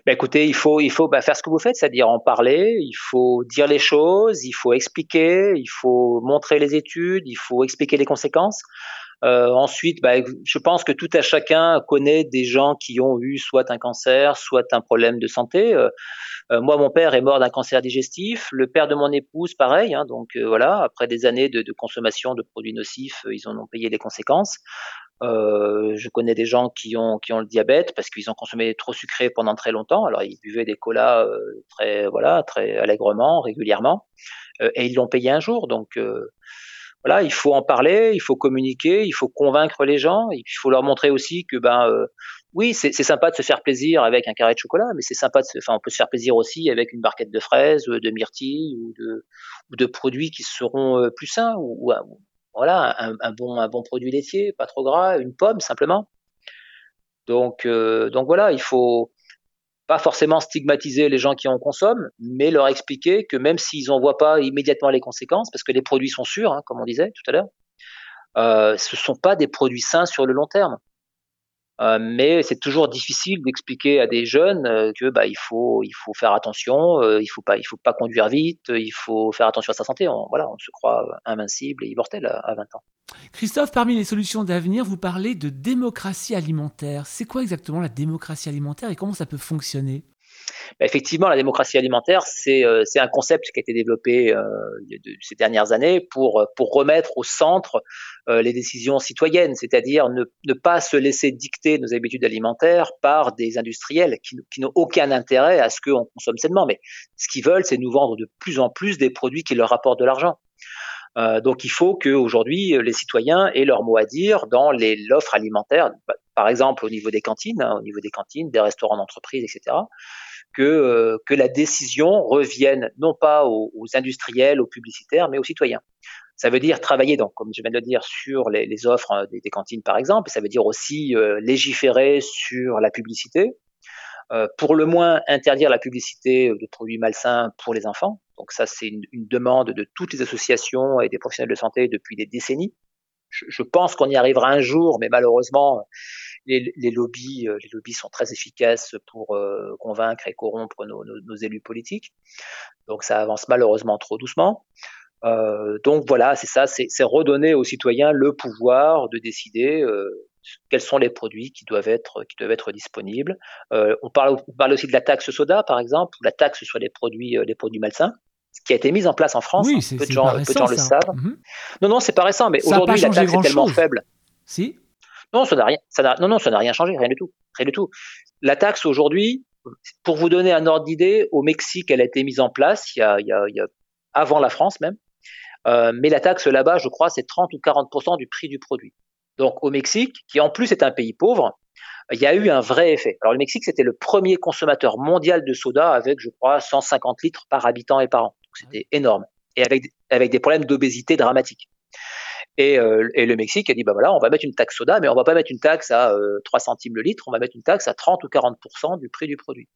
Ben écoutez, il faut, il faut bah, faire ce que vous faites, c'est-à-dire en parler, il faut dire les choses, il faut expliquer, il faut montrer les études, il faut expliquer les conséquences. Euh, ensuite, bah, je pense que tout à chacun connaît des gens qui ont eu soit un cancer, soit un problème de santé. Euh, euh moi, mon père est mort d'un cancer digestif. Le père de mon épouse, pareil. Hein, donc euh, voilà, après des années de, de, consommation de produits nocifs, ils en ont payé les conséquences. Euh, je connais des gens qui ont qui ont le diabète parce qu'ils ont consommé trop sucré pendant très longtemps. Alors ils buvaient des colas très voilà très allègrement, régulièrement, et ils l'ont payé un jour. Donc voilà, il faut en parler, il faut communiquer, il faut convaincre les gens, il faut leur montrer aussi que ben euh, oui, c'est sympa de se faire plaisir avec un carré de chocolat, mais c'est sympa de enfin on peut se faire plaisir aussi avec une barquette de fraises, de myrtilles ou de ou de produits qui seront euh, plus sains ou, voilà un, un, bon un bon produit laitier, pas trop gras, une pomme simplement. Donc euh, donc voilà, il faut pas forcément stigmatiser les gens qui en consomment, mais leur expliquer que même s'ils n'en voient pas immédiatement les conséquences, parce que les produits sont sûrs, hein, comme on disait tout à l'heure, euh, ce ne sont pas des produits sains sur le long terme. Euh, mais c'est toujours difficile d'expliquer à des jeunes euh, que bah, il faut il faut faire attention, il faut pas il faut pas conduire vite, il faut faire attention à sa santé. On, voilà, on se croit invincible et immortel à 20 ans. Christophe, parmi les solutions d'avenir, vous parlez de démocratie alimentaire. C'est quoi exactement la démocratie alimentaire et comment ça peut fonctionner? Bah, effectivement, la démocratie alimentaire, c'est euh, un concept qui a été développé euh, ces dernières années pour, pour remettre au centre euh, les décisions citoyennes, c'est-à-dire ne, pas se laisser dicter nos habitudes alimentaires par des industriels qui, n'ont aucun intérêt à ce qu'on consomme sainement. Mais ce qu'ils veulent, c'est nous vendre de plus en plus des produits qui leur rapportent de l'argent. Euh, donc il faut qu'aujourd'hui les citoyens aient leur mot à dire dans l'offre alimentaire, par exemple au niveau des cantines, hein, au niveau des cantines, des restaurants d'entreprise, etc. Que, euh, que la décision revienne non pas aux, industriels, aux publicitaires, mais aux citoyens. Ça veut dire travailler, donc, comme je viens de le dire, sur les, les offres des, des, cantines, par exemple. Ça veut dire aussi euh, légiférer sur la publicité. euh, pour le moins interdire la publicité de produits malsains pour les enfants. Donc ça, c'est une, demande de toutes les associations et des professionnels de santé depuis des décennies. Je, pense qu'on y arrivera un jour, mais malheureusement, les, lobbies, les lobbies sont très efficaces pour convaincre et corrompre nos, élus politiques. Donc ça avance malheureusement trop doucement. Euh, donc voilà, c'est ça, c'est redonner aux citoyens le pouvoir de décider euh, quels sont les produits qui doivent être disponibles. Euh, on parle on parle aussi de la taxe soda par exemple, ou la taxe sur les produits les produits malsains qui a été mise en place en France. Oui, hein, peu de gens, peu de gens le savent. Mhm. Non, non, c'est pas récent, mais aujourd'hui la taxe est tellement faible. Si? Non, ça n'a rien, ça non, non, ça n'a rien changé, rien du tout, rien du tout. La taxe aujourd'hui, pour vous donner un ordre d'idée, au Mexique, elle a été mise en place il y a, il y a, il y a avant la France même. Euh, mais la taxe là-bas, je crois, c'est 30 ou 40% du prix du produit. Donc au Mexique, qui en plus est un pays pauvre, il y a eu un vrai effet. Alors le Mexique, c'était le premier consommateur mondial de soda avec, je crois, 150 litres par habitant et par an. C'était énorme. Et avec, avec des problèmes d'obésité dramatiques. Et, euh, et, le Mexique a dit, bah voilà, on va mettre une taxe soda, mais on va pas mettre une taxe à 3 euh, centimes le litre, on va mettre une taxe à 30 ou 40% du prix du produit.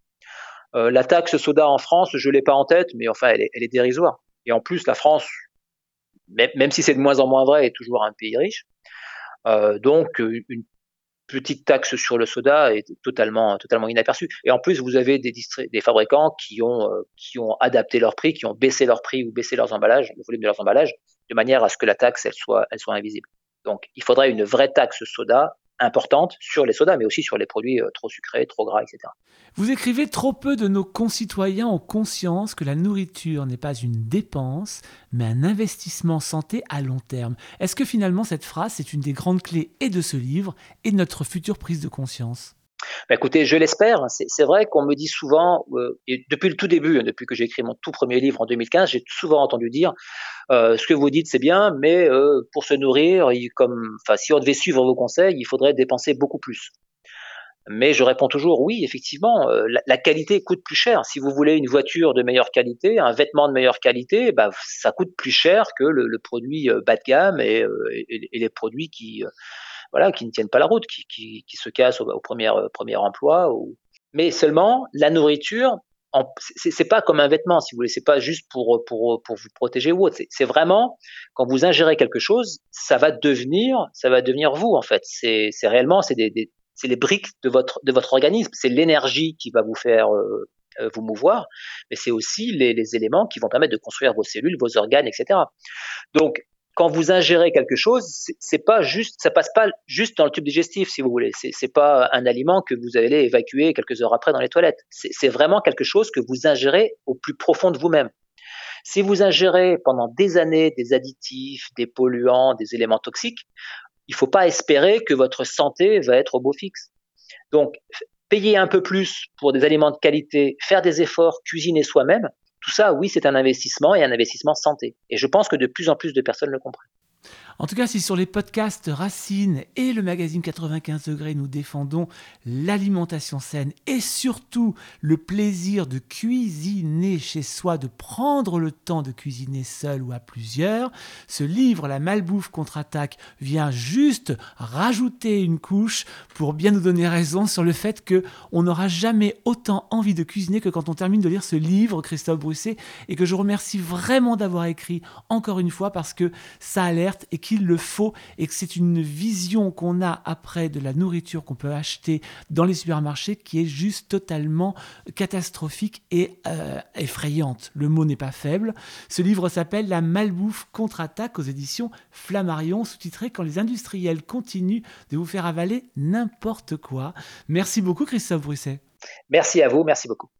Euh, la taxe soda en France, je l'ai pas en tête, mais enfin, elle est, elle est dérisoire. Et en plus, la France, même, si c'est de moins en moins vrai, est toujours un pays riche. Donc une petite taxe sur le soda est totalement totalement inaperçue. Et en plus, vous avez des, des fabricants qui ont euh, qui ont adapté leur prix, qui ont baissé leur prix ou baissé leurs emballages, le volume de leurs emballages, de manière à ce que la taxe elle soit elle soit invisible. Donc, il faudrait une vraie taxe soda importante sur les sodas, mais aussi sur les produits euh, trop sucrés, trop gras, etc. Vous écrivez trop peu de nos concitoyens ont conscience que la nourriture n'est pas une dépense, mais un investissement santé à long terme. Est-ce que finalement cette phrase est une des grandes clés et de ce livre et de notre future prise de conscience? Bah, écoutez, je l'espère. C'est vrai qu'on me dit souvent, euh, depuis le tout début, hein, depuis que j'ai écrit mon tout premier livre en 2015, j'ai souvent entendu dire euh, ce que vous dites, c'est bien, mais euh, pour se nourrir, comme, si on devait suivre vos conseils, il faudrait dépenser beaucoup plus. Mais je réponds toujours oui, effectivement, la, qualité coûte plus cher. Si vous voulez une voiture de meilleure qualité, un vêtement de meilleure qualité, bah, ça coûte plus cher que le, produit bas de gamme et les produits qui voilà, qui ne tiennent pas la route, qui, qui, qui se cassent au, premier, euh, premier emploi. Ou... Mais seulement, la nourriture, c'est pas comme un vêtement, si vous voulez, c'est pas juste pour, pour, pour vous protéger ou autre. C'est vraiment, quand vous ingérez quelque chose, ça va devenir, ça va devenir vous, en fait. C'est réellement, c'est des, des c'est les briques de votre, de votre organisme. C'est l'énergie qui va vous faire euh, euh, vous mouvoir, mais c'est aussi les, les, éléments qui vont permettre de construire vos cellules, vos organes, etc. Donc, quand vous ingérez quelque chose, c'est pas juste, ça passe pas juste dans le tube digestif, si vous voulez. C'est pas un aliment que vous allez évacuer quelques heures après dans les toilettes. C'est vraiment quelque chose que vous ingérez au plus profond de vous-même. Si vous ingérez pendant des années des additifs, des polluants, des éléments toxiques, il faut pas espérer que votre santé va être au beau fixe. Donc, payer un peu plus pour des aliments de qualité, faire des efforts, cuisiner soi-même, tout ça, oui, c'est un investissement et un investissement santé. Et je pense que de plus en plus de personnes le comprennent. En tout cas, si sur les podcasts Racine et le magazine 95 degrés, nous défendons l'alimentation saine et surtout le plaisir de cuisiner chez soi, de prendre le temps de cuisiner seul ou à plusieurs, ce livre, La malbouffe contre-attaque, vient juste rajouter une couche pour bien nous donner raison sur le fait que on n'aura jamais autant envie de cuisiner que quand on termine de lire ce livre, Christophe Brousset, et que je remercie vraiment d'avoir écrit encore une fois parce que ça alerte et qu'il le faut et que c'est une vision qu'on a après de la nourriture qu'on peut acheter dans les supermarchés qui est juste totalement catastrophique et euh, effrayante. Le mot n'est pas faible. Ce livre s'appelle La malbouffe contre-attaque aux éditions Flammarion, sous-titré Quand les industriels continuent de vous faire avaler n'importe quoi. Merci beaucoup Christophe Brusset. Merci à vous, merci beaucoup.